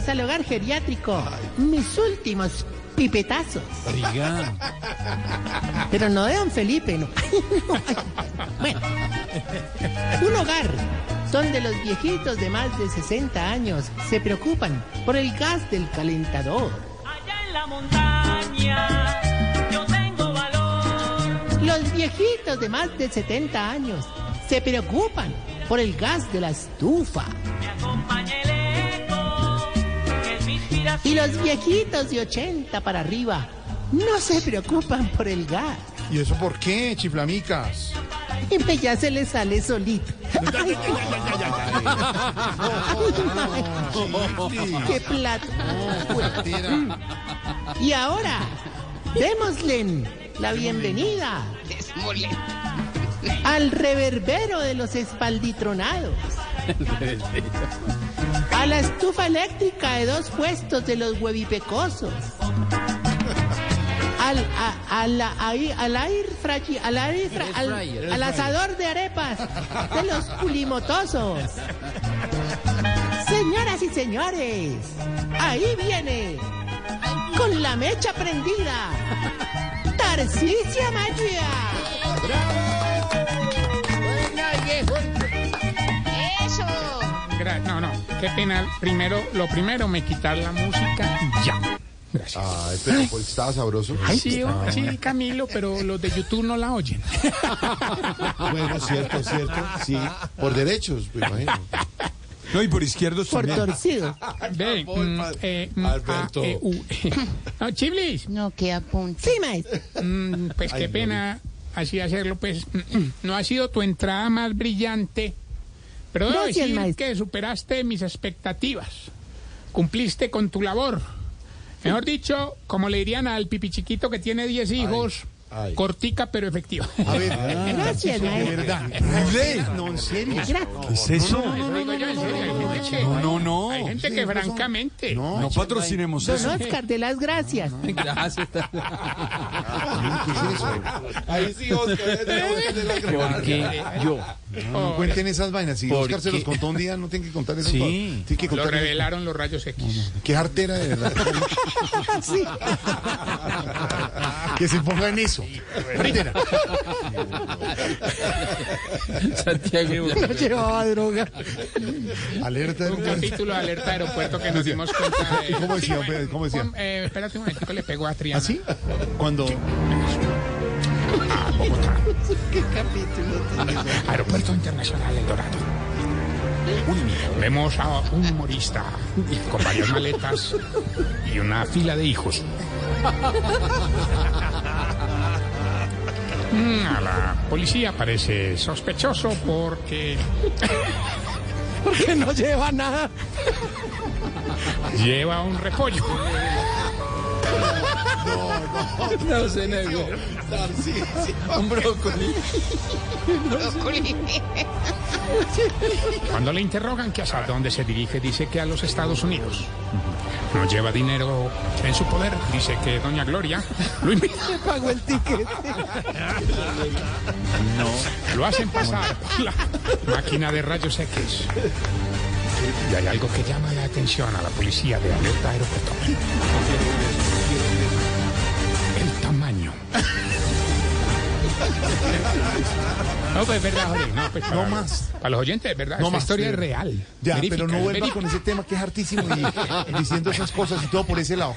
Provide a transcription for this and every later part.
Bienvenidos al hogar geriátrico. Mis últimos pipetazos. Oiga, Pero no de don Felipe, no. bueno, un hogar donde los viejitos de más de 60 años se preocupan por el gas del calentador. Allá en la montaña yo tengo valor. Los viejitos de más de 70 años se preocupan por el gas de la estufa. Me acompaña Y los viejitos de 80 para arriba no se preocupan por el gas. ¿Y eso por qué, chiflamicas? Y pues ya se les sale solito. Ay, ¡Qué plato! Y ahora, démosle la bienvenida al reverbero de los espalditronados. A la estufa eléctrica de dos puestos de los huevipecosos. Al, a, a la- ahí- al air al, air fra- al- al asador de arepas de los culimotosos. Señoras y señores, ahí viene, con la mecha prendida, Tarcicia Magia. No, no, qué pena. Primero, lo primero, me quitar la música y ya. Gracias. Ay, pero pues, estaba sabroso. Sí, sí, Camilo, pero los de YouTube no la oyen. Bueno, cierto, cierto. Sí, por derechos, me imagino. no, y por izquierdos Por también. torcido. Ve, mm, eh, mm, Alberto. A, E, U. No, Chiblis, No, que apunte. Sí, maestro. mm, pues qué pena así hacerlo, pues no ha sido tu entrada más brillante, pero debo Gracias, decir maestro. que superaste mis expectativas, cumpliste con tu labor. Mejor dicho, como le dirían al pipi chiquito que tiene 10 hijos, ay. cortica pero efectiva. A ver, Gracias, de verdad. No, en serio. Gracias. ¿Qué es eso? Hay gente que- No, no, no. Hay gente que francamente... No patrocinemos Don eso. Oscar, de las gracias. Gracias. ¿Qué es eso? Ahí sí, Oscar. Porque yo. No cuenten esas vainas. Si ¿Por Oscar se los contó un día, no tienen que contar eso. Sí. Tiene que Lo revelaron los rayos X. Qué artera, de verdad. Sí. Que se ponga en eso. Artera. Santiago. No llevaba droga. Alerta. Un capítulo de alerta aeropuerto que nos dimos cuenta de... ¿Cómo decía? Sí, ¿Cómo decía? Juan, eh, espérate un momentico, le pegó a Triana. ¿Así? Cuando. ¿Qué capítulo? Aeropuerto Internacional El Dorado. Vemos a un humorista con varias maletas y una fila de hijos. Mm, A la policía parece sospechoso porque Porque no lleva nada. lleva un repollo. No se negó. Un brócoli. Cuando le interrogan que hasta dónde se dirige, dice que a los Estados Unidos. No lleva dinero en su poder, dice que doña Gloria lo invita. Pagó el ticket. Lo hacen pasar por la máquina de rayos X. Y hay algo que llama la atención a la policía de alerta aeropuerto. No, pues es verdad, Jorge. No, pues para, No más. Para los oyentes, es verdad. No Esta más, historia es real. Ya, pero no vuelva con ese tema que es hartísimo y diciendo esas cosas y todo por ese lado.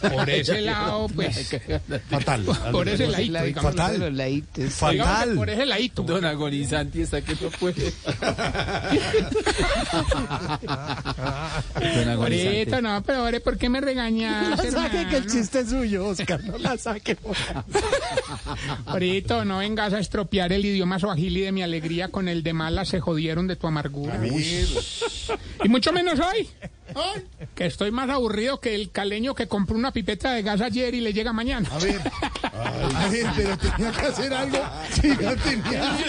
Por ese lado, pues. Fatal. Por ese ladito. Fatal. Digamos Fatal. Por ese ladito. Don Agonizanti está que no puede. Don Ahorita no, pero ahora, ¿por qué me regañas? No saque que el chiste es suyo, Oscar. No la saque. Ahorita no vengas a estropear el idioma suajili de mi alegría con el de mala se jodieron de tu amargura. Y mucho menos hoy. Que estoy más aburrido que el caleño que compró una pipeta de gas ayer y le llega mañana. A ver, a Ay, pero tenía que hacer algo. Sí, no tenía.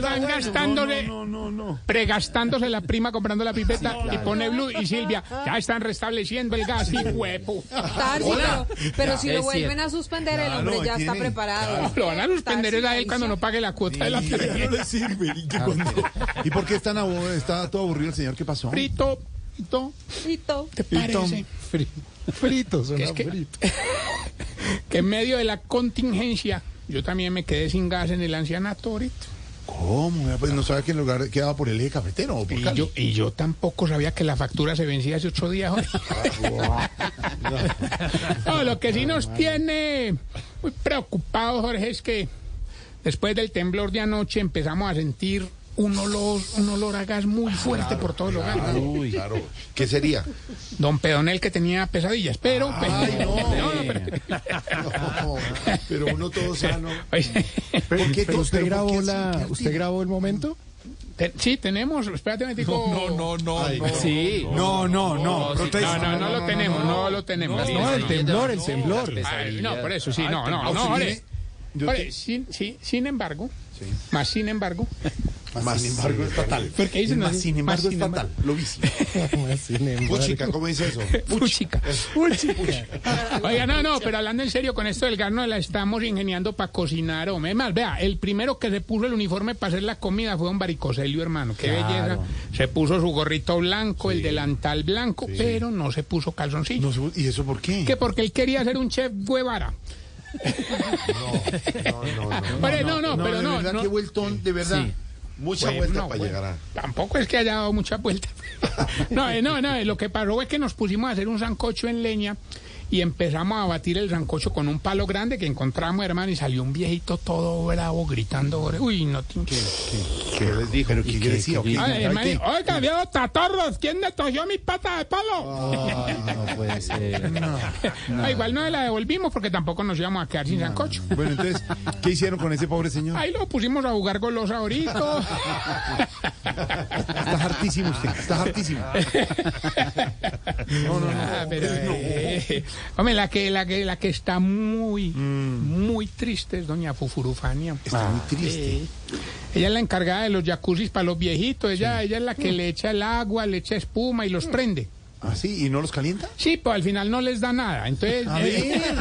van gastándole, No, no, no. pregastándose la prima comprando la pipeta y pone Blue y Silvia. Ya están restableciendo el gas y huepo. Pero, pero si lo vuelven a suspender, el hombre ya está preparado. Lo van a suspender es a él cuando no pague la cuota de la sirve. ¿Y, qué cuando- ¿Y por qué está, está todo aburrido el señor? ¿Qué pasó? Frito, frito, Frito. ¿te parece? Fritos, Que es que, que en medio de la contingencia yo también me quedé sin gas en el ancianato ahorita. ¿Cómo? Pues no sabía que el lugar quedaba por el eje cafetero o por Y Cali. yo, y yo tampoco sabía que la factura se vencía hace ocho días. No, lo que sí nos tiene muy preocupados, Jorge, es que después del temblor de anoche empezamos a sentir un olor, un olor a gas muy fuerte por todo el hogar. Uy, claro. ¿Qué sería? Don Pedonel que tenía pesadillas, pero... Ay, no. no, no, pero- No, pero uno todo sano. ¿Por qué Pero usted pero grabó qué la, así? usted grabó el momento. sí, tenemos, espérate, me digo... no, no. Ay, Sí. No, no, no. No, no, no lo tenemos, no lo tenemos. No, el temblor, el temblor. No, por eso sí, no, Ah, no, no, sin embargo, más sin embargo, Más sin embargo es fatal. Sin embargo es fatal. Lo embargo. Puchica, ¿cómo dice eso? Puchica. Oiga, no, no, pero hablando en serio, con esto del gas nos la estamos ingeniando para cocinar, hombre. Es más, vea, el primero que se puso el uniforme para hacer la comida fue don Baricoselio, hermano. Qué belleza. Se puso su gorrito blanco, el delantal blanco, pero no se puso calzoncillo. No ¿Y eso por qué? Que porque él quería ser un chef Guevara. No, no, no. Oye, no, no, pero de no, verdad, no. qué vueltón, de verdad. Sí. Mucha vuelta no, para bueno, llegar a... Tampoco es que haya dado mucha vuelta. no, eh, no, no, eh, lo que pasó es que nos pusimos a hacer un sancocho en leña y empezamos a batir el sancocho con un palo grande que encontramos, hermano, y salió un viejito todo bravo gritando, uy, no te... ¿Qué les dijo? ¿Pero qué, decía? ¿O qué? Ay, Ay, hermano, ¿qué? oiga, viejo tatorros, ¿quién me tosió mi pata de palo? No puede ser. Ah, igual no la devolvimos porque tampoco nos íbamos a quedar sin sancocho. Bueno, entonces, ¿qué hicieron con ese pobre señor? Ahí lo pusimos a jugar golosa ahorita. Está hartísimo usted, está hartísimo. No, no, no. pero, eh, hombre, la que, la que, la que está muy, muy triste es doña Fufurufania. Está muy triste. Sí. Ella es la encargada de los jacuzzis para los viejitos. Ella, ella es la que le echa el agua, le echa espuma y los prende. ¿Ah, sí? ¿Y no los calienta? Sí, pero al final no les da nada. Entonces, A eh, ver.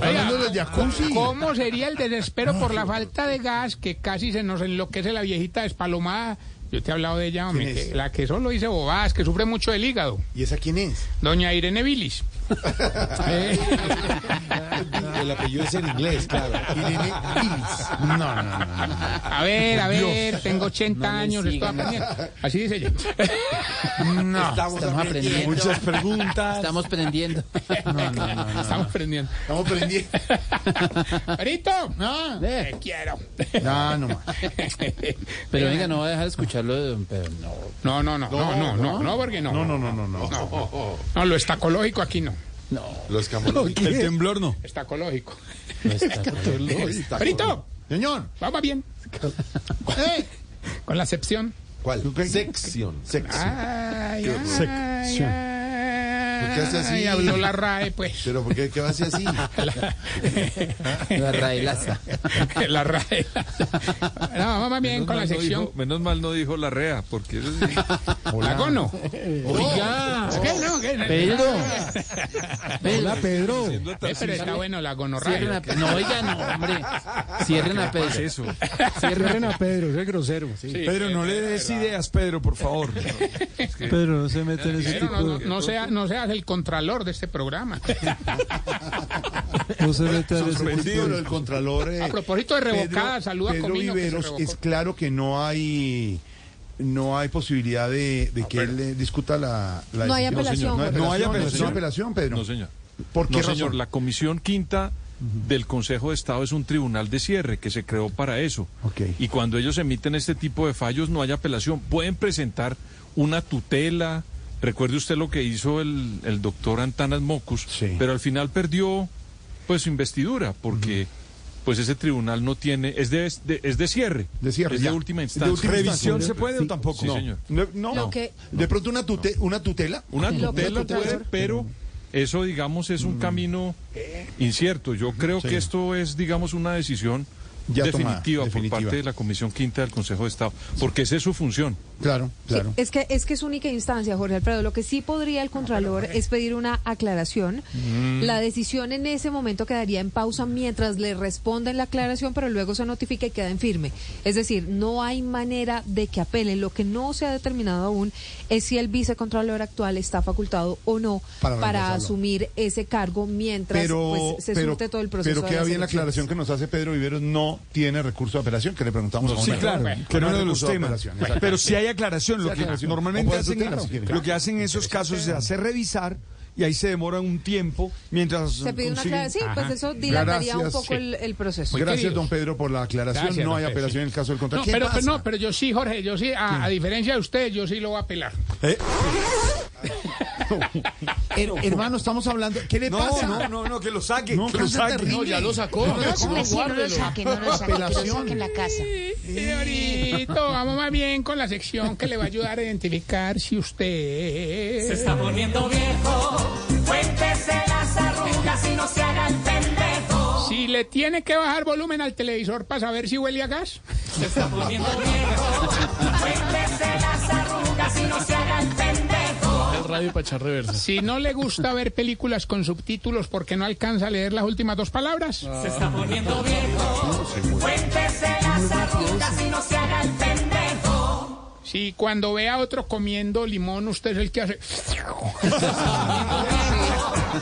Hablando de jacuzzi. ¿cómo sería el desespero por la falta de gas que casi se nos enloquece la viejita despalomada? Yo te he hablado de ella, hombre, la que solo dice bobadas, que sufre mucho del hígado. ¿Y esa quién es? Doña Irene Vilis. Eh, El apellido es en inglés, claro. No, no, no. no. a ver, a ver, tengo 80 No le años, estoy sigan. aprendiendo. Así dice ella. No. Estamos aprendiendo. Muchas preguntas. Estamos aprendiendo. Estamos aprendiendo. Estamos prendiendo. Perito, Ah, te quiero. no, no más. Pero venga, no va a dejar de escucharlo de don Pedro. No. No, no, no, no, no, no, no, porque no. No, no, no, no, no. No, lo estacológico aquí no. Los camolones. El temblor no. Estacológico. No está. Perito, Señor. vamos bien. ¿Eh? Con la excepción. ¿Cuál? Sección. Sección. Ay, ay, Sección. ¿Por qué hace así? Ay, habló la RAE, pues. ¿Pero por qué, qué va a ser así? La raelaza. la RAE. No, vamos bien con la no sección. dijo- menos mal no dijo la rea, porque eso sí. La gono. Oiga. ¿Qué? No, ¿qué? Pedro. Hola, Pedro. Eh, pero está bueno la gonorrea. Cierren a No, oiga, no, hombre. Cierren a Pedro. eso. Cierren a Pedro, ese es grosero. Sí, Pedro, no le des ideas, Pedro, por favor. Pedro, no se mete en ese Pero tipo no, no, de... no sea, no el contralor de este programa. No se mete en del Contralor. eh, A propósito de revocada, Pedro- saluda a Pedro Comino Viveros, es claro que no hay no hay posibilidad de, de que él discuta la, la No hay decisión. apelación, No hay Jorge. No hay apelación, hay apelación, Pedro. No, señor. ¿Por qué No, razón? señor. La Comisión Quinta del Consejo de Estado es un tribunal de cierre que se creó para eso. Y cuando ellos emiten este tipo de fallos no hay apelación. Pueden presentar una tutela. Recuerde usted lo que hizo el, el doctor Antanas Mocus, Sí. pero al final perdió pues su investidura porque pues ese tribunal no tiene es de, es de, es de cierre. De cierre, es ya. de última De instancia. última ¿Revisión instancia. se puede o tampoco? Sí, No. señor. No, no. De pronto una, tute- una tutela. Una tutela tutela. puede, pero eso, digamos, es un camino incierto. Yo creo que esto es, digamos, una decisión Ya definitiva, definitiva. por parte de la Comisión Quinta del Consejo de Estado, porque esa es su función. Claro, Sí, claro. es que es que es única instancia, Jorge Alfredo. Lo que sí podría el Contralor es pedir una aclaración. La decisión en ese momento quedaría en pausa mientras le responden la aclaración, pero luego se notifica y queda en firme. Es decir, no hay manera de que apele. Lo que no se ha determinado aún es si el vicecontralor actual está facultado o no Para asumir ese cargo mientras Pero, pues, se pero, surte todo el proceso. pero queda bien la aclaración que nos hace Pedro Viveros, no tiene recurso de apelación, que le preguntamos a Sí, claro, bueno, que no uno hay de los de temas. Pero si hay aclaración, lo que aclaración. normalmente hacen, lo que hacen en esos casos es hacer revisar y ahí se demora un tiempo mientras Se pide una aclaración. Sí, pues eso dilataría Gracias, un poco sí. el, el proceso. Gracias, queridos. don Pedro, por la aclaración. Gracias, no hay apelación sí. en el caso del contrato. No, ¿Qué pero, no, pero yo sí, Jorge, yo sí, a, a diferencia de usted, yo sí lo voy a apelar. Eh. Her- hermano, estamos hablando. ¿Qué le No, pasa? no, no, no, que lo saque, No, que lo saque. terrible. ya lo sacó. No, no, sí, no lo saque, no lo saque, que lo saque en la casa. Señorito, vamos más bien con la sección que le va a ayudar a identificar si usted... Se está poniendo viejo. Cuéntese las arrugas y no se haga el pendejo. Si le tiene que bajar volumen al televisor para saber si huele a gas. Se está poniendo viejo. Cuéntese las arrugas y no se radio para echar reversa. Si no le gusta ver películas con subtítulos porque no alcanza a leer las últimas dos palabras. Se está poniendo viejo. Cuéntese las arrugas y no se haga el pendejo. Si cuando ve a otro comiendo limón, usted es el que hace...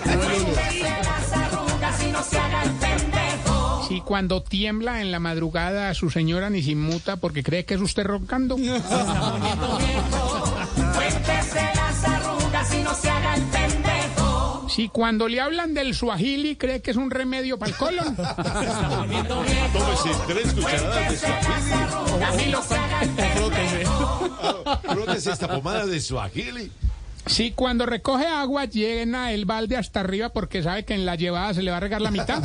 Cuéntese las arrugas y no se haga el pendejo. Si cuando tiembla en la madrugada su señora ni se inmuta porque cree que es usted roncando. Y no se haga el pendejo. Si cuando le hablan del suajili cree que es un remedio para el colon. Tómese tres cucharadas de suajili. y no se haga el pendejo. Frótese esta pomada de suajili. Si cuando recoge agua llena el balde hasta arriba porque sabe que en la llevada se le va a regar la mitad.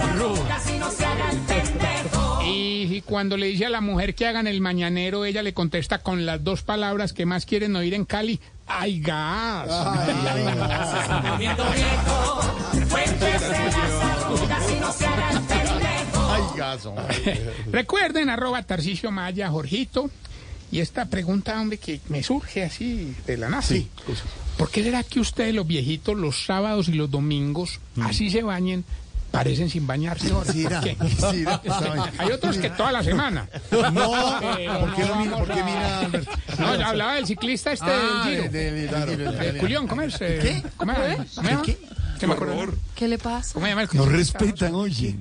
Arrugas y no se haga el pendejo. Y cuando le dice a la mujer que hagan el mañanero, ella le contesta con las dos palabras que más quieren oír en Cali. ¡Ay, gas! Ay, gas. Recuerden, arroba Tarcicio Maya, Jorgito. Y esta pregunta, hombre, que me surge así de la nada. Sí. ¿Por qué será que ustedes, los viejitos, los sábados y los domingos, así se bañen, parecen sin bañarse? ahora? Sí, ¿Por era. qué? Sí, era. Estaba- Hay otros que toda la semana. No, Pero ¿por qué no lo mira? vamos ¿Por qué mira, Alberto? No, yo hablaba del ciclista este Ah, del Giro. de- de- claro. De Culión, ¿cómo es? ¿Cómo es? ¿Cómo se llama? ¿Qué? Me acuerdo. ¿Qué le pasa? ¿Cómo se llama el Nos ciclista? respetan, oye.